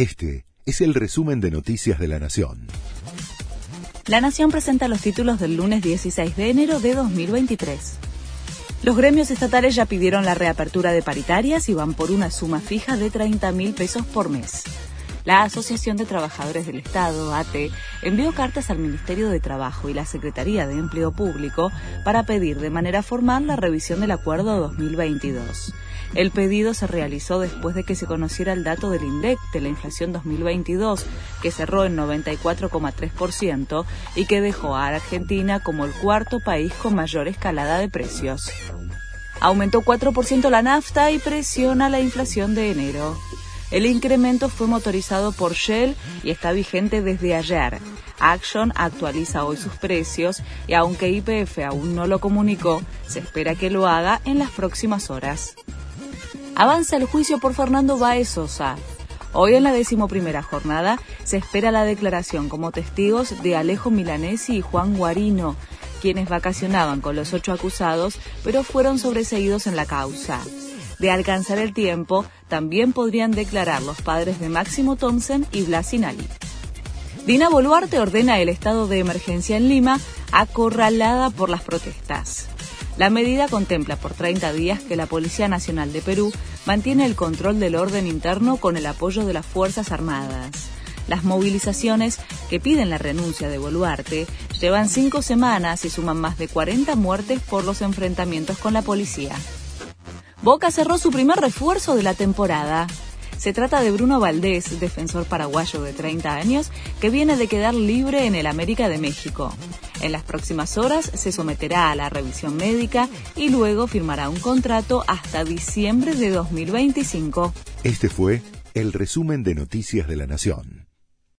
Este es el resumen de Noticias de la Nación. La Nación presenta los títulos del lunes 16 de enero de 2023. Los gremios estatales ya pidieron la reapertura de paritarias y van por una suma fija de 30 mil pesos por mes. La Asociación de Trabajadores del Estado, ATE, envió cartas al Ministerio de Trabajo y la Secretaría de Empleo Público para pedir de manera formal la revisión del acuerdo 2022. El pedido se realizó después de que se conociera el dato del INDEC de la inflación 2022, que cerró en 94,3% y que dejó a Argentina como el cuarto país con mayor escalada de precios. Aumentó 4% la nafta y presiona la inflación de enero. El incremento fue motorizado por Shell y está vigente desde ayer. Action actualiza hoy sus precios y aunque IPF aún no lo comunicó, se espera que lo haga en las próximas horas. Avanza el juicio por Fernando Baez Sosa. Hoy en la decimoprimera jornada se espera la declaración como testigos de Alejo Milanesi y Juan Guarino, quienes vacacionaban con los ocho acusados, pero fueron sobreseídos en la causa. De alcanzar el tiempo, también podrían declarar los padres de Máximo Thompson y Blasinali. Dina Boluarte ordena el estado de emergencia en Lima, acorralada por las protestas. La medida contempla por 30 días que la Policía Nacional de Perú mantiene el control del orden interno con el apoyo de las Fuerzas Armadas. Las movilizaciones que piden la renuncia de Boluarte llevan cinco semanas y suman más de 40 muertes por los enfrentamientos con la policía. Boca cerró su primer refuerzo de la temporada. Se trata de Bruno Valdés, defensor paraguayo de 30 años, que viene de quedar libre en el América de México. En las próximas horas se someterá a la revisión médica y luego firmará un contrato hasta diciembre de 2025. Este fue el resumen de Noticias de la Nación.